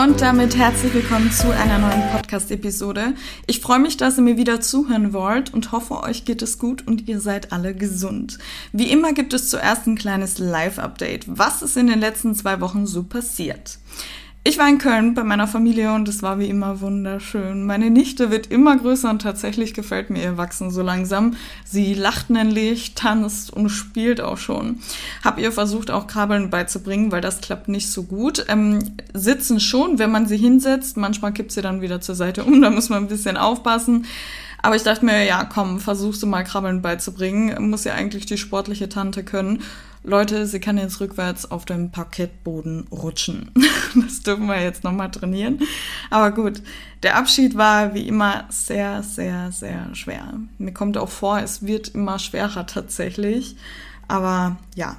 Und damit herzlich willkommen zu einer neuen Podcast-Episode. Ich freue mich, dass ihr mir wieder zuhören wollt und hoffe, euch geht es gut und ihr seid alle gesund. Wie immer gibt es zuerst ein kleines Live-Update. Was ist in den letzten zwei Wochen so passiert? Ich war in Köln bei meiner Familie und es war wie immer wunderschön. Meine Nichte wird immer größer und tatsächlich gefällt mir ihr Wachsen so langsam. Sie lacht nämlich, tanzt und spielt auch schon. Hab ihr versucht auch Krabbeln beizubringen, weil das klappt nicht so gut. Ähm, sitzen schon, wenn man sie hinsetzt. Manchmal kippt sie dann wieder zur Seite um, da muss man ein bisschen aufpassen. Aber ich dachte mir, ja, komm, versuchst du mal Krabbeln beizubringen. Muss ja eigentlich die sportliche Tante können. Leute, sie kann jetzt rückwärts auf dem Parkettboden rutschen. Das dürfen wir jetzt nochmal trainieren. Aber gut, der Abschied war wie immer sehr, sehr, sehr schwer. Mir kommt auch vor, es wird immer schwerer tatsächlich. Aber ja.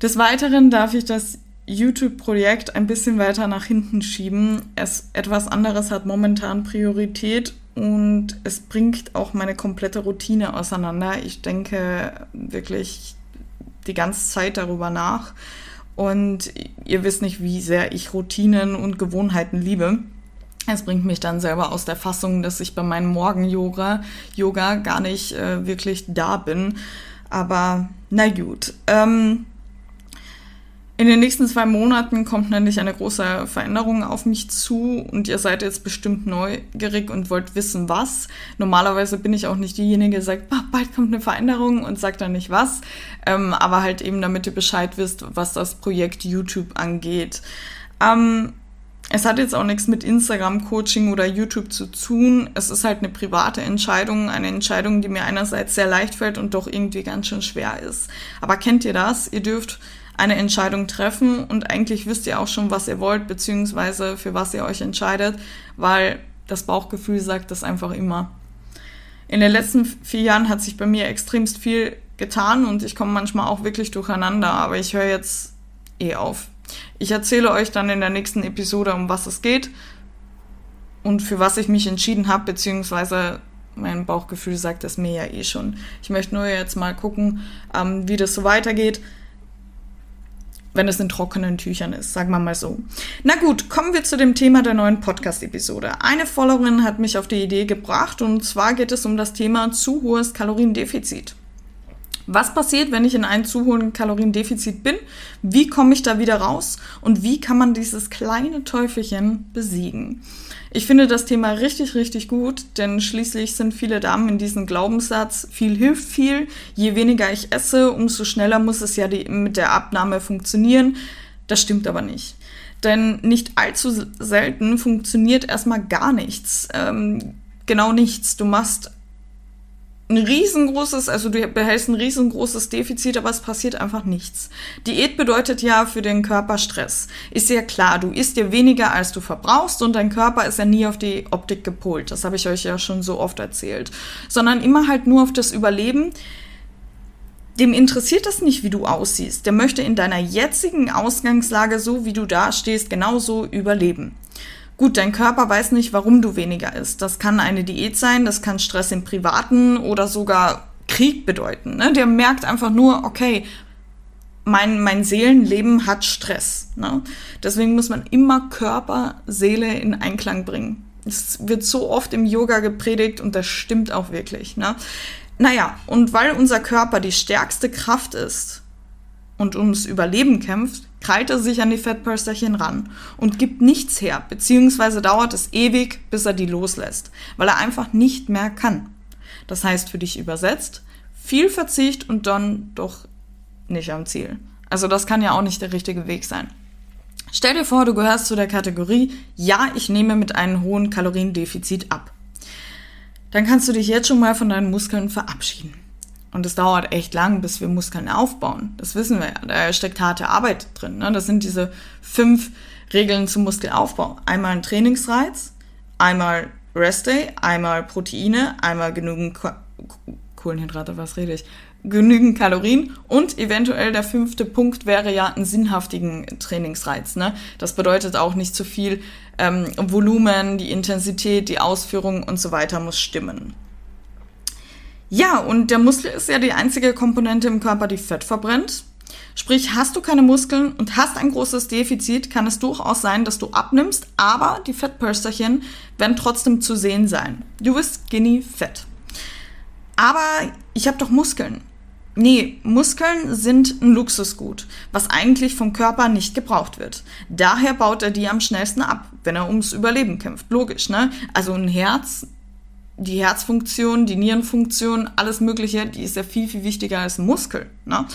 Des Weiteren darf ich das YouTube-Projekt ein bisschen weiter nach hinten schieben. Es etwas anderes hat momentan Priorität und es bringt auch meine komplette Routine auseinander. Ich denke wirklich die ganze Zeit darüber nach und ihr wisst nicht, wie sehr ich Routinen und Gewohnheiten liebe. Es bringt mich dann selber aus der Fassung, dass ich bei meinem Morgen-Yoga Yoga gar nicht äh, wirklich da bin. Aber na gut. Ähm, in den nächsten zwei Monaten kommt nämlich eine große Veränderung auf mich zu und ihr seid jetzt bestimmt neugierig und wollt wissen, was. Normalerweise bin ich auch nicht diejenige, die sagt, bald kommt eine Veränderung und sagt dann nicht was, ähm, aber halt eben, damit ihr Bescheid wisst, was das Projekt YouTube angeht. Ähm, es hat jetzt auch nichts mit Instagram-Coaching oder YouTube zu tun. Es ist halt eine private Entscheidung, eine Entscheidung, die mir einerseits sehr leicht fällt und doch irgendwie ganz schön schwer ist. Aber kennt ihr das? Ihr dürft eine Entscheidung treffen und eigentlich wisst ihr auch schon, was ihr wollt, beziehungsweise für was ihr euch entscheidet, weil das Bauchgefühl sagt das einfach immer. In den letzten vier Jahren hat sich bei mir extremst viel getan und ich komme manchmal auch wirklich durcheinander, aber ich höre jetzt eh auf. Ich erzähle euch dann in der nächsten Episode, um was es geht und für was ich mich entschieden habe, beziehungsweise mein Bauchgefühl sagt es mir ja eh schon. Ich möchte nur jetzt mal gucken, ähm, wie das so weitergeht wenn es in trockenen Tüchern ist, sagen wir mal so. Na gut, kommen wir zu dem Thema der neuen Podcast-Episode. Eine Followerin hat mich auf die Idee gebracht und zwar geht es um das Thema zu hohes Kaloriendefizit. Was passiert, wenn ich in einem zu hohen Kaloriendefizit bin? Wie komme ich da wieder raus? Und wie kann man dieses kleine Teufelchen besiegen? Ich finde das Thema richtig, richtig gut, denn schließlich sind viele Damen in diesem Glaubenssatz, viel hilft viel, je weniger ich esse, umso schneller muss es ja die, mit der Abnahme funktionieren. Das stimmt aber nicht. Denn nicht allzu selten funktioniert erstmal gar nichts. Ähm, genau nichts. Du machst ein riesengroßes, also du behältst ein riesengroßes Defizit, aber es passiert einfach nichts. Diät bedeutet ja für den Körper Stress. Ist ja klar, du isst dir weniger, als du verbrauchst und dein Körper ist ja nie auf die Optik gepolt. Das habe ich euch ja schon so oft erzählt. Sondern immer halt nur auf das Überleben. Dem interessiert das nicht, wie du aussiehst. Der möchte in deiner jetzigen Ausgangslage, so wie du da stehst, genauso überleben. Gut, dein Körper weiß nicht, warum du weniger isst. Das kann eine Diät sein, das kann Stress im Privaten oder sogar Krieg bedeuten. Ne? Der merkt einfach nur, okay, mein, mein Seelenleben hat Stress. Ne? Deswegen muss man immer Körper, Seele in Einklang bringen. Es wird so oft im Yoga gepredigt und das stimmt auch wirklich. Ne? Naja, und weil unser Körper die stärkste Kraft ist und ums Überleben kämpft, krallt er sich an die Fettpölsterchen ran und gibt nichts her, beziehungsweise dauert es ewig, bis er die loslässt, weil er einfach nicht mehr kann. Das heißt für dich übersetzt, viel Verzicht und dann doch nicht am Ziel. Also das kann ja auch nicht der richtige Weg sein. Stell dir vor, du gehörst zu der Kategorie, ja, ich nehme mit einem hohen Kaloriendefizit ab. Dann kannst du dich jetzt schon mal von deinen Muskeln verabschieden. Und es dauert echt lang, bis wir Muskeln aufbauen. Das wissen wir ja. Da steckt harte Arbeit drin. Ne? Das sind diese fünf Regeln zum Muskelaufbau. Einmal ein Trainingsreiz, einmal Rest Day, einmal Proteine, einmal genügend Ko Kohlenhydrate, was rede ich? Genügend Kalorien und eventuell der fünfte Punkt wäre ja einen sinnhaftigen Trainingsreiz. Ne? Das bedeutet auch nicht zu viel ähm, Volumen, die Intensität, die Ausführung und so weiter muss stimmen. Ja, und der Muskel ist ja die einzige Komponente im Körper, die Fett verbrennt. Sprich, hast du keine Muskeln und hast ein großes Defizit, kann es durchaus sein, dass du abnimmst, aber die Fettpölsterchen werden trotzdem zu sehen sein. Du bist skinny fett. Aber ich habe doch Muskeln. Nee, Muskeln sind ein Luxusgut, was eigentlich vom Körper nicht gebraucht wird. Daher baut er die am schnellsten ab, wenn er ums Überleben kämpft. Logisch, ne? Also ein Herz, die Herzfunktion, die Nierenfunktion, alles Mögliche, die ist ja viel, viel wichtiger als Muskel, ne?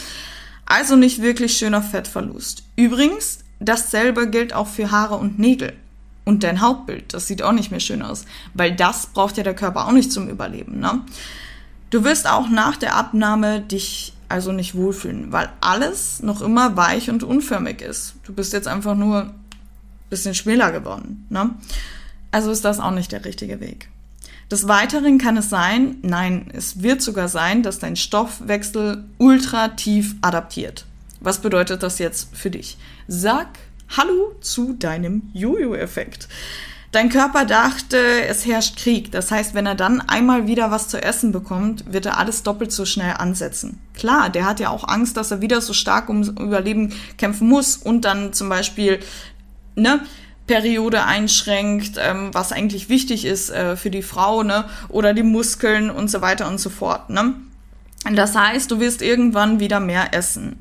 Also nicht wirklich schöner Fettverlust. Übrigens, dasselbe gilt auch für Haare und Nägel. Und dein Hautbild, das sieht auch nicht mehr schön aus, weil das braucht ja der Körper auch nicht zum Überleben. Ne? Du wirst auch nach der Abnahme dich also nicht wohlfühlen, weil alles noch immer weich und unförmig ist. Du bist jetzt einfach nur ein bisschen schmäler geworden. Ne? Also ist das auch nicht der richtige Weg. Des Weiteren kann es sein, nein, es wird sogar sein, dass dein Stoffwechsel ultra tief adaptiert. Was bedeutet das jetzt für dich? Sag Hallo zu deinem Jojo-Effekt. Dein Körper dachte, es herrscht Krieg. Das heißt, wenn er dann einmal wieder was zu essen bekommt, wird er alles doppelt so schnell ansetzen. Klar, der hat ja auch Angst, dass er wieder so stark ums Überleben kämpfen muss und dann zum Beispiel, ne, Periode einschränkt, ähm, was eigentlich wichtig ist äh, für die Frau, ne? Oder die Muskeln und so weiter und so fort, ne? Das heißt, du wirst irgendwann wieder mehr essen.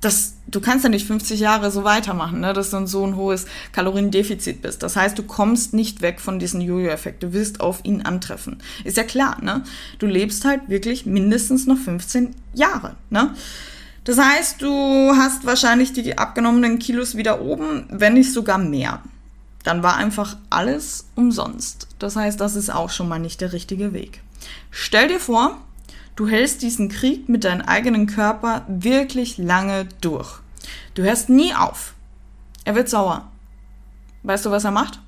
Das, du kannst ja nicht 50 Jahre so weitermachen, ne, dass du so ein hohes Kaloriendefizit bist. Das heißt, du kommst nicht weg von diesem Jojo-Effekt. Du wirst auf ihn antreffen. Ist ja klar, ne? Du lebst halt wirklich mindestens noch 15 Jahre, ne? Das heißt, du hast wahrscheinlich die abgenommenen Kilos wieder oben, wenn nicht sogar mehr. Dann war einfach alles umsonst. Das heißt, das ist auch schon mal nicht der richtige Weg. Stell dir vor, du hältst diesen Krieg mit deinem eigenen Körper wirklich lange durch. Du hörst nie auf. Er wird sauer. Weißt du, was er macht?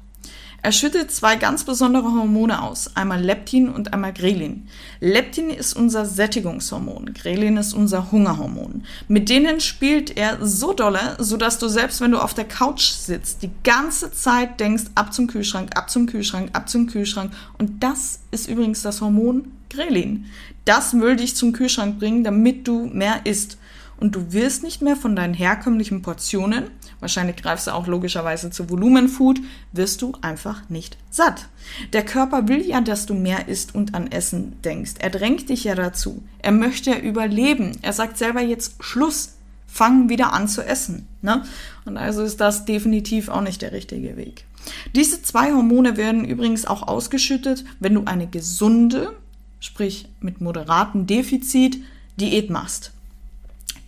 Er schüttet zwei ganz besondere Hormone aus, einmal Leptin und einmal Grelin. Leptin ist unser Sättigungshormon, Grelin ist unser Hungerhormon. Mit denen spielt er so dolle, sodass du selbst wenn du auf der Couch sitzt, die ganze Zeit denkst, ab zum Kühlschrank, ab zum Kühlschrank, ab zum Kühlschrank. Und das ist übrigens das Hormon Grelin. Das will dich zum Kühlschrank bringen, damit du mehr isst und du wirst nicht mehr von deinen herkömmlichen Portionen, wahrscheinlich greifst du auch logischerweise zu Volumenfood, wirst du einfach nicht satt. Der Körper will ja, dass du mehr isst und an Essen denkst. Er drängt dich ja dazu. Er möchte ja überleben. Er sagt selber jetzt Schluss. Fang wieder an zu essen. Ne? Und also ist das definitiv auch nicht der richtige Weg. Diese zwei Hormone werden übrigens auch ausgeschüttet, wenn du eine gesunde, sprich mit moderatem Defizit, Diät machst.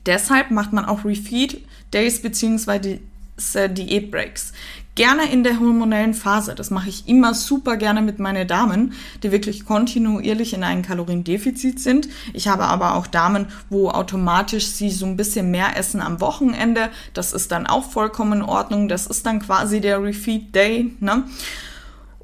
Deshalb macht man auch Refeed Days bzw. Diät Breaks. Gerne in der hormonellen Phase. Das mache ich immer super gerne mit meinen Damen, die wirklich kontinuierlich in einem Kaloriendefizit sind. Ich habe aber auch Damen, wo automatisch sie so ein bisschen mehr essen am Wochenende. Das ist dann auch vollkommen in Ordnung. Das ist dann quasi der Refeed Day. Ne?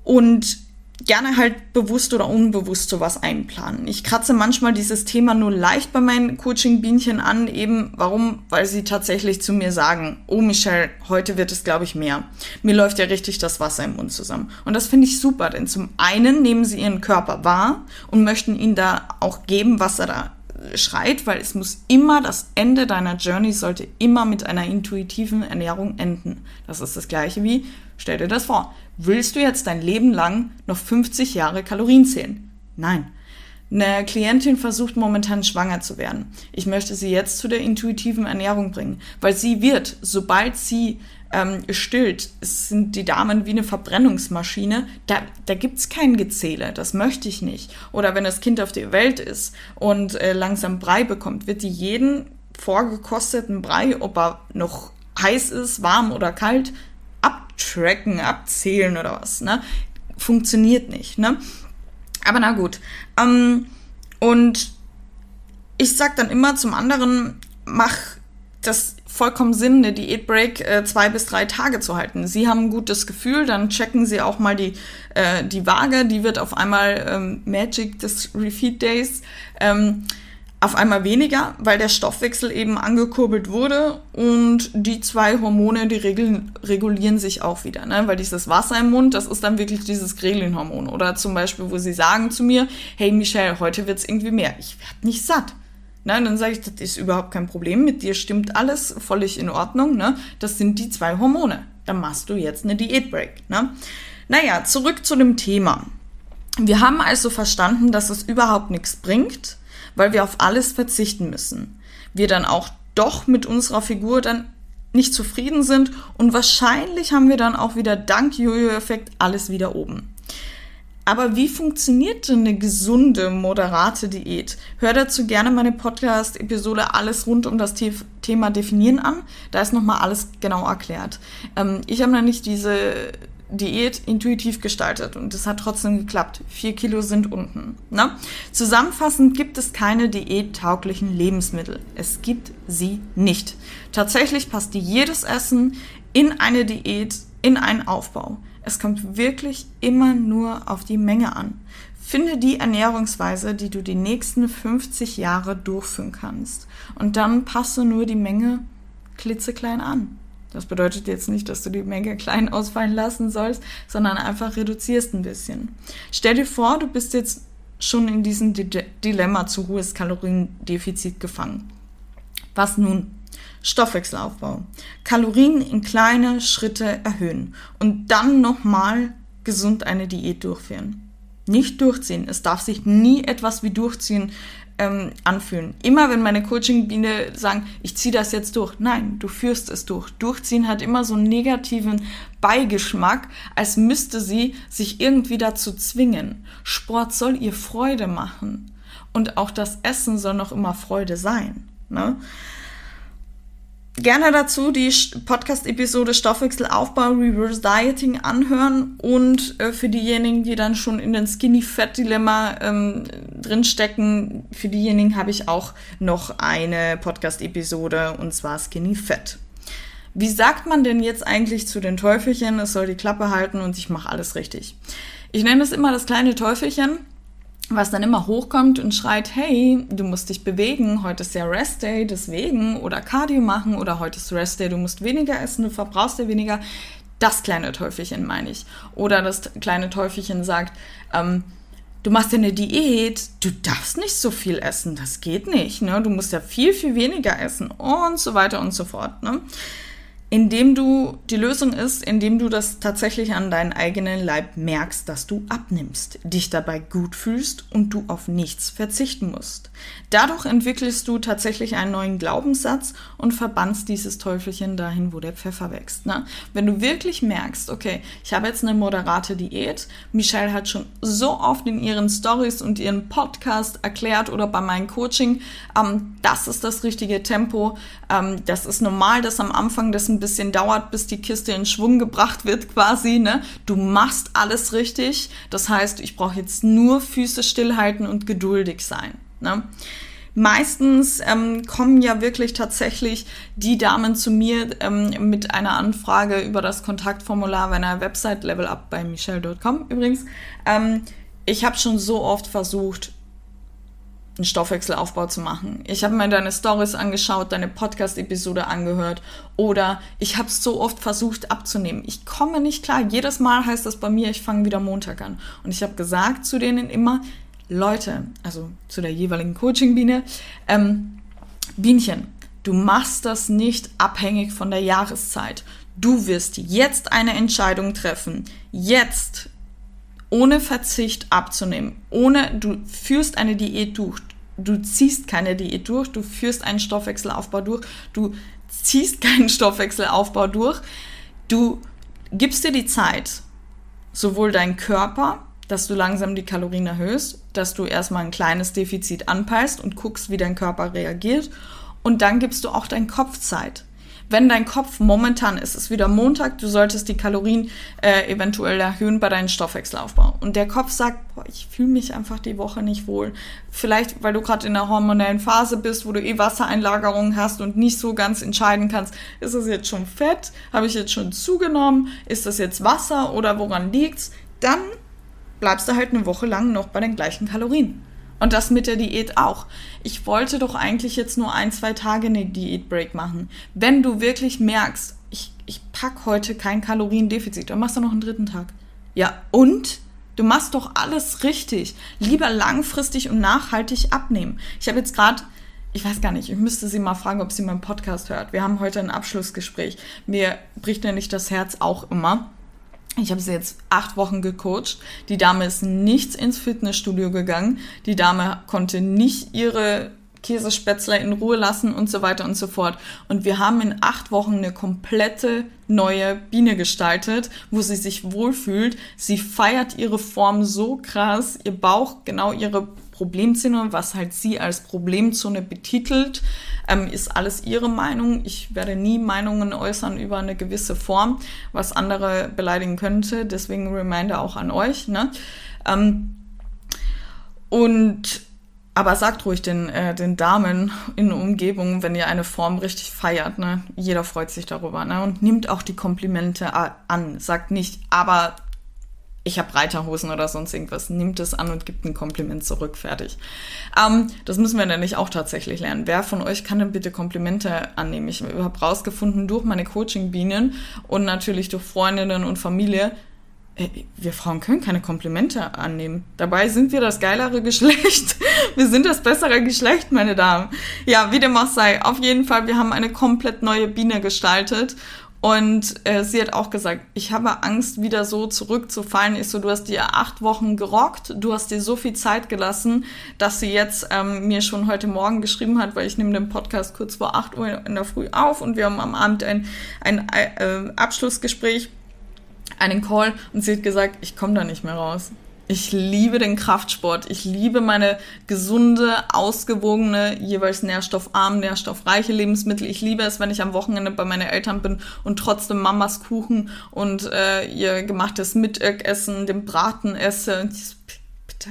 Und gerne halt bewusst oder unbewusst sowas einplanen. Ich kratze manchmal dieses Thema nur leicht bei meinen Coaching-Bienchen an, eben warum? Weil sie tatsächlich zu mir sagen, oh Michelle, heute wird es, glaube ich, mehr. Mir läuft ja richtig das Wasser im Mund zusammen. Und das finde ich super, denn zum einen nehmen sie ihren Körper wahr und möchten ihn da auch geben, was er da schreit, weil es muss immer, das Ende deiner Journey sollte immer mit einer intuitiven Ernährung enden. Das ist das gleiche wie, stell dir das vor, willst du jetzt dein Leben lang noch 50 Jahre Kalorien zählen? Nein. Eine Klientin versucht momentan schwanger zu werden. Ich möchte sie jetzt zu der intuitiven Ernährung bringen, weil sie wird, sobald sie ähm, stillt, sind die Damen wie eine Verbrennungsmaschine, da, da es kein Gezähle, das möchte ich nicht. Oder wenn das Kind auf der Welt ist und äh, langsam Brei bekommt, wird die jeden vorgekosteten Brei, ob er noch heiß ist, warm oder kalt, abtracken, abzählen oder was, ne? Funktioniert nicht, ne? Aber na gut. Ähm, und ich sag dann immer zum anderen, mach das vollkommen Sinn, eine Diätbreak äh, zwei bis drei Tage zu halten. Sie haben ein gutes Gefühl, dann checken Sie auch mal die, äh, die Waage, die wird auf einmal ähm, Magic des Refeed Days. Ähm, auf einmal weniger, weil der Stoffwechsel eben angekurbelt wurde und die zwei Hormone, die regeln, regulieren sich auch wieder, ne? weil dieses Wasser im Mund, das ist dann wirklich dieses Grelin-Hormon. Oder zum Beispiel, wo sie sagen zu mir, hey Michelle, heute wird's irgendwie mehr. Ich werde nicht satt. Ne? Dann sage ich, das ist überhaupt kein Problem, mit dir stimmt alles völlig in Ordnung. Ne? Das sind die zwei Hormone. Dann machst du jetzt eine Diätbreak. Ne? Naja, zurück zu dem Thema. Wir haben also verstanden, dass es überhaupt nichts bringt, weil wir auf alles verzichten müssen. Wir dann auch doch mit unserer Figur dann nicht zufrieden sind und wahrscheinlich haben wir dann auch wieder dank Jojo-Effekt alles wieder oben. Aber wie funktioniert denn eine gesunde, moderate Diät? Hör dazu gerne meine Podcast-Episode Alles rund um das Thema Definieren an. Da ist nochmal alles genau erklärt. Ähm, ich habe nämlich diese Diät intuitiv gestaltet und es hat trotzdem geklappt. Vier Kilo sind unten. Ne? Zusammenfassend gibt es keine diättauglichen Lebensmittel. Es gibt sie nicht. Tatsächlich passt jedes Essen in eine Diät, in einen Aufbau. Es kommt wirklich immer nur auf die Menge an. Finde die Ernährungsweise, die du die nächsten 50 Jahre durchführen kannst. Und dann passe nur die Menge klitzeklein an. Das bedeutet jetzt nicht, dass du die Menge klein ausfallen lassen sollst, sondern einfach reduzierst ein bisschen. Stell dir vor, du bist jetzt schon in diesem Dilemma zu hohes Kaloriendefizit gefangen. Was nun? Stoffwechselaufbau. Kalorien in kleine Schritte erhöhen und dann nochmal gesund eine Diät durchführen. Nicht durchziehen. Es darf sich nie etwas wie durchziehen ähm, anfühlen. Immer wenn meine Coaching-Biene sagen, ich ziehe das jetzt durch. Nein, du führst es durch. Durchziehen hat immer so einen negativen Beigeschmack, als müsste sie sich irgendwie dazu zwingen. Sport soll ihr Freude machen. Und auch das Essen soll noch immer Freude sein. Ne? Gerne dazu die Podcast-Episode Stoffwechselaufbau Reverse Dieting anhören und äh, für diejenigen, die dann schon in den Skinny Fat Dilemma ähm, drinstecken, für diejenigen habe ich auch noch eine Podcast-Episode und zwar Skinny Fat. Wie sagt man denn jetzt eigentlich zu den Teufelchen, es soll die Klappe halten und ich mache alles richtig? Ich nenne es immer das kleine Teufelchen, was dann immer hochkommt und schreit, hey, du musst dich bewegen, heute ist ja Rest Day, deswegen, oder Cardio machen, oder heute ist Rest Day, du musst weniger essen, du verbrauchst ja weniger. Das kleine Teufelchen meine ich. Oder das kleine Teufelchen sagt, ähm, du machst ja eine Diät, du darfst nicht so viel essen, das geht nicht, ne? Du musst ja viel, viel weniger essen und so weiter und so fort, ne? Indem du, die Lösung ist, indem du das tatsächlich an deinen eigenen Leib merkst, dass du abnimmst, dich dabei gut fühlst und du auf nichts verzichten musst. Dadurch entwickelst du tatsächlich einen neuen Glaubenssatz und verbannst dieses Teufelchen dahin, wo der Pfeffer wächst. Ne? Wenn du wirklich merkst, okay, ich habe jetzt eine moderate Diät, Michelle hat schon so oft in ihren Stories und ihren Podcast erklärt oder bei meinem Coaching, ähm, das ist das richtige Tempo, ähm, das ist normal, dass am Anfang das ein bisschen dauert, bis die Kiste in Schwung gebracht wird quasi. Ne? Du machst alles richtig. Das heißt, ich brauche jetzt nur Füße stillhalten und geduldig sein. Ne? Meistens ähm, kommen ja wirklich tatsächlich die Damen zu mir ähm, mit einer Anfrage über das Kontaktformular meiner Website Level Up bei michelle.com übrigens. Ähm, ich habe schon so oft versucht, einen Stoffwechselaufbau zu machen. Ich habe mir deine Stories angeschaut, deine Podcast-Episode angehört oder ich habe es so oft versucht abzunehmen. Ich komme nicht klar. Jedes Mal heißt das bei mir, ich fange wieder Montag an. Und ich habe gesagt zu denen immer, Leute, also zu der jeweiligen Coaching-Biene, ähm, Bienchen, du machst das nicht abhängig von der Jahreszeit. Du wirst jetzt eine Entscheidung treffen. Jetzt ohne Verzicht abzunehmen, ohne du führst eine Diät durch, du ziehst keine Diät durch, du führst einen Stoffwechselaufbau durch, du ziehst keinen Stoffwechselaufbau durch, du gibst dir die Zeit, sowohl dein Körper, dass du langsam die Kalorien erhöhst, dass du erstmal ein kleines Defizit anpeilst und guckst, wie dein Körper reagiert. Und dann gibst du auch dein Kopf Zeit. Wenn dein Kopf momentan ist, es ist wieder Montag, du solltest die Kalorien äh, eventuell erhöhen bei deinem Stoffwechselaufbau. Und der Kopf sagt, boah, ich fühle mich einfach die Woche nicht wohl. Vielleicht, weil du gerade in der hormonellen Phase bist, wo du eh Wassereinlagerungen hast und nicht so ganz entscheiden kannst, ist das jetzt schon Fett? Habe ich jetzt schon zugenommen? Ist das jetzt Wasser oder woran liegt's? Dann bleibst du halt eine Woche lang noch bei den gleichen Kalorien. Und das mit der Diät auch. Ich wollte doch eigentlich jetzt nur ein, zwei Tage eine Diätbreak machen. Wenn du wirklich merkst, ich, ich pack heute kein Kaloriendefizit, dann machst du noch einen dritten Tag. Ja, und? Du machst doch alles richtig. Lieber langfristig und nachhaltig abnehmen. Ich habe jetzt gerade, ich weiß gar nicht, ich müsste sie mal fragen, ob sie meinen Podcast hört. Wir haben heute ein Abschlussgespräch. Mir bricht nämlich das Herz auch immer. Ich habe sie jetzt acht Wochen gecoacht. Die Dame ist nichts ins Fitnessstudio gegangen. Die Dame konnte nicht ihre Käsespätzler in Ruhe lassen und so weiter und so fort. Und wir haben in acht Wochen eine komplette neue Biene gestaltet, wo sie sich wohlfühlt. Sie feiert ihre Form so krass, ihr Bauch genau ihre Problemzone, was halt sie als Problemzone betitelt, ähm, ist alles ihre Meinung. Ich werde nie Meinungen äußern über eine gewisse Form, was andere beleidigen könnte. Deswegen Reminder auch an euch. Ne? Ähm, und aber sagt ruhig den, äh, den Damen in Umgebung, wenn ihr eine Form richtig feiert, ne? Jeder freut sich darüber, ne? Und nimmt auch die Komplimente an. Sagt nicht, aber ich habe Reiterhosen oder sonst irgendwas. Nimmt es an und gibt ein Kompliment zurück, fertig. Ähm, das müssen wir nämlich auch tatsächlich lernen. Wer von euch kann denn bitte Komplimente annehmen? Ich habe rausgefunden durch meine Coaching-Bienen und natürlich durch Freundinnen und Familie, wir Frauen können keine Komplimente annehmen. Dabei sind wir das geilere Geschlecht. Wir sind das bessere Geschlecht, meine Damen. Ja, wie dem auch sei. Auf jeden Fall, wir haben eine komplett neue Biene gestaltet. Und äh, sie hat auch gesagt, ich habe Angst, wieder so zurückzufallen. Ich so, du hast dir acht Wochen gerockt, du hast dir so viel Zeit gelassen, dass sie jetzt ähm, mir schon heute Morgen geschrieben hat, weil ich nehme den Podcast kurz vor acht Uhr in der Früh auf und wir haben am Abend ein, ein äh, Abschlussgespräch einen Call und sie hat gesagt, ich komme da nicht mehr raus. Ich liebe den Kraftsport. Ich liebe meine gesunde, ausgewogene, jeweils nährstoffarm, nährstoffreiche Lebensmittel. Ich liebe es, wenn ich am Wochenende bei meinen Eltern bin und trotzdem Mamas Kuchen und äh, ihr gemachtes Mittagessen, den Braten esse. Bitte,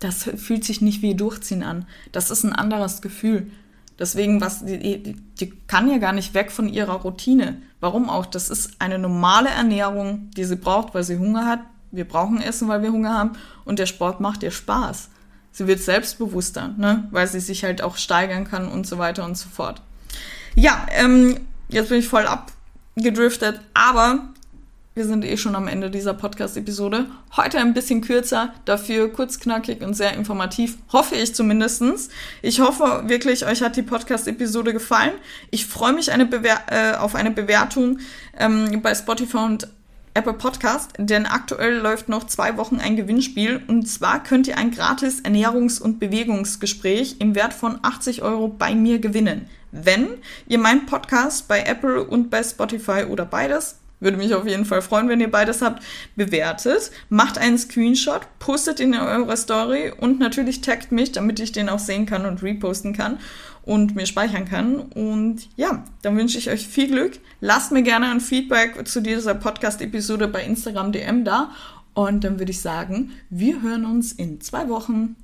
das fühlt sich nicht wie Durchziehen an. Das ist ein anderes Gefühl. Deswegen, was, die, die kann ja gar nicht weg von ihrer Routine. Warum auch? Das ist eine normale Ernährung, die sie braucht, weil sie Hunger hat. Wir brauchen Essen, weil wir Hunger haben. Und der Sport macht ihr Spaß. Sie wird selbstbewusster, ne? weil sie sich halt auch steigern kann und so weiter und so fort. Ja, ähm, jetzt bin ich voll abgedriftet, aber wir sind eh schon am Ende dieser Podcast-Episode. Heute ein bisschen kürzer, dafür kurz, knackig und sehr informativ. Hoffe ich zumindestens. Ich hoffe wirklich, euch hat die Podcast-Episode gefallen. Ich freue mich eine äh, auf eine Bewertung ähm, bei Spotify und Apple Podcast, denn aktuell läuft noch zwei Wochen ein Gewinnspiel und zwar könnt ihr ein gratis Ernährungs- und Bewegungsgespräch im Wert von 80 Euro bei mir gewinnen. Wenn ihr meinen Podcast bei Apple und bei Spotify oder beides würde mich auf jeden Fall freuen, wenn ihr beides habt. Bewertet, macht einen Screenshot, postet ihn in eure Story und natürlich taggt mich, damit ich den auch sehen kann und reposten kann und mir speichern kann. Und ja, dann wünsche ich euch viel Glück. Lasst mir gerne ein Feedback zu dieser Podcast-Episode bei Instagram DM da. Und dann würde ich sagen, wir hören uns in zwei Wochen.